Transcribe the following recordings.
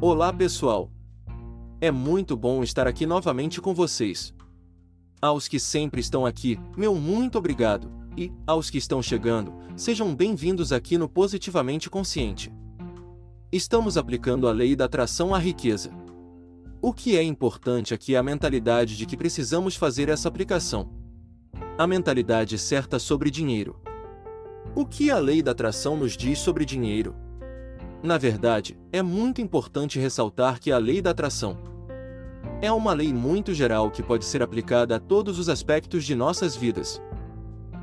Olá pessoal! É muito bom estar aqui novamente com vocês. Aos que sempre estão aqui, meu muito obrigado, e, aos que estão chegando, sejam bem-vindos aqui no Positivamente Consciente. Estamos aplicando a lei da atração à riqueza. O que é importante aqui é a mentalidade de que precisamos fazer essa aplicação. A mentalidade certa sobre dinheiro. O que a lei da atração nos diz sobre dinheiro? Na verdade, é muito importante ressaltar que a lei da atração é uma lei muito geral que pode ser aplicada a todos os aspectos de nossas vidas.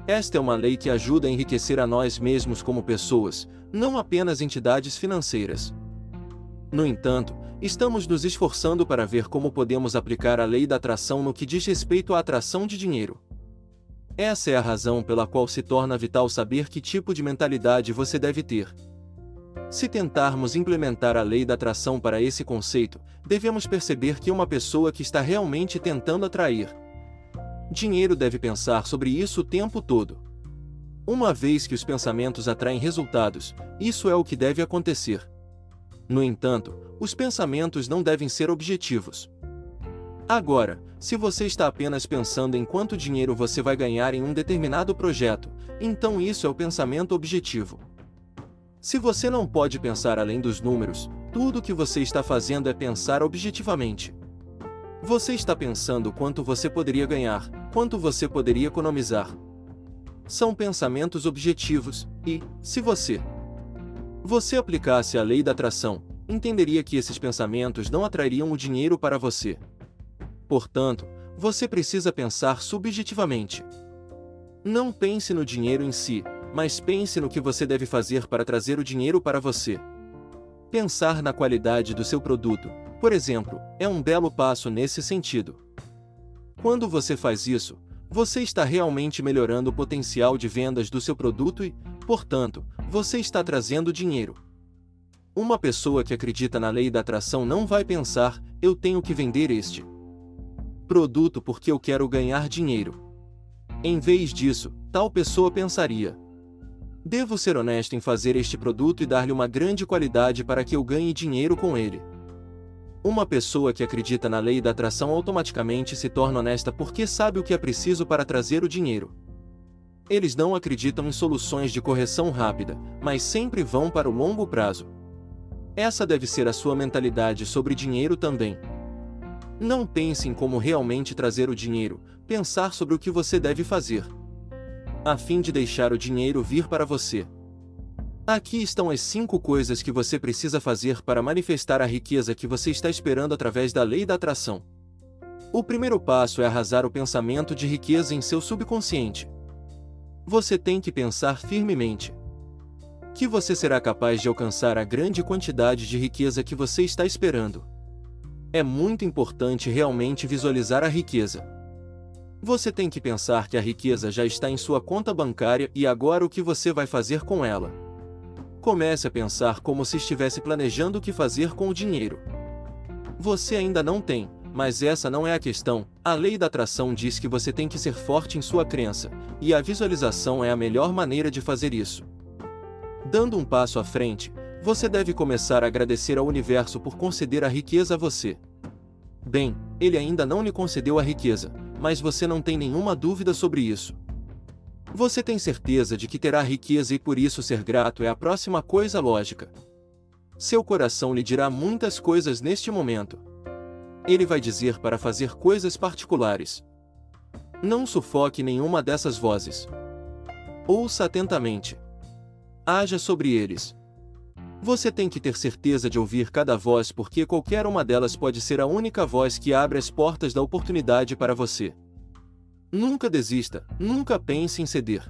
Esta é uma lei que ajuda a enriquecer a nós mesmos como pessoas, não apenas entidades financeiras. No entanto, estamos nos esforçando para ver como podemos aplicar a lei da atração no que diz respeito à atração de dinheiro. Essa é a razão pela qual se torna vital saber que tipo de mentalidade você deve ter. Se tentarmos implementar a lei da atração para esse conceito, devemos perceber que uma pessoa que está realmente tentando atrair dinheiro deve pensar sobre isso o tempo todo. Uma vez que os pensamentos atraem resultados, isso é o que deve acontecer. No entanto, os pensamentos não devem ser objetivos. Agora, se você está apenas pensando em quanto dinheiro você vai ganhar em um determinado projeto, então isso é o pensamento objetivo. Se você não pode pensar além dos números, tudo o que você está fazendo é pensar objetivamente. Você está pensando quanto você poderia ganhar, quanto você poderia economizar. São pensamentos objetivos, e, se você você aplicasse a lei da atração, entenderia que esses pensamentos não atrairiam o dinheiro para você. Portanto, você precisa pensar subjetivamente. Não pense no dinheiro em si, mas pense no que você deve fazer para trazer o dinheiro para você. Pensar na qualidade do seu produto, por exemplo, é um belo passo nesse sentido. Quando você faz isso, você está realmente melhorando o potencial de vendas do seu produto e, portanto, você está trazendo dinheiro. Uma pessoa que acredita na lei da atração não vai pensar, eu tenho que vender este produto porque eu quero ganhar dinheiro. Em vez disso, tal pessoa pensaria: Devo ser honesto em fazer este produto e dar-lhe uma grande qualidade para que eu ganhe dinheiro com ele. Uma pessoa que acredita na lei da atração automaticamente se torna honesta porque sabe o que é preciso para trazer o dinheiro. Eles não acreditam em soluções de correção rápida, mas sempre vão para o longo prazo. Essa deve ser a sua mentalidade sobre dinheiro também. Não pense em como realmente trazer o dinheiro, pensar sobre o que você deve fazer a fim de deixar o dinheiro vir para você. Aqui estão as cinco coisas que você precisa fazer para manifestar a riqueza que você está esperando através da lei da atração. O primeiro passo é arrasar o pensamento de riqueza em seu subconsciente. Você tem que pensar firmemente que você será capaz de alcançar a grande quantidade de riqueza que você está esperando. É muito importante realmente visualizar a riqueza. Você tem que pensar que a riqueza já está em sua conta bancária e agora o que você vai fazer com ela? Comece a pensar como se estivesse planejando o que fazer com o dinheiro. Você ainda não tem, mas essa não é a questão. A lei da atração diz que você tem que ser forte em sua crença, e a visualização é a melhor maneira de fazer isso. Dando um passo à frente, você deve começar a agradecer ao universo por conceder a riqueza a você. Bem, ele ainda não lhe concedeu a riqueza, mas você não tem nenhuma dúvida sobre isso. Você tem certeza de que terá riqueza e por isso ser grato é a próxima coisa lógica. Seu coração lhe dirá muitas coisas neste momento. Ele vai dizer para fazer coisas particulares. Não sufoque nenhuma dessas vozes. Ouça atentamente. Haja sobre eles. Você tem que ter certeza de ouvir cada voz porque qualquer uma delas pode ser a única voz que abre as portas da oportunidade para você. Nunca desista, nunca pense em ceder.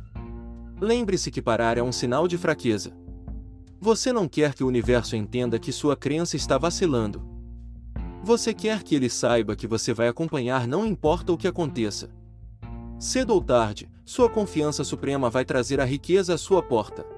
Lembre-se que parar é um sinal de fraqueza. Você não quer que o universo entenda que sua crença está vacilando. Você quer que ele saiba que você vai acompanhar não importa o que aconteça. Cedo ou tarde, sua confiança suprema vai trazer a riqueza à sua porta.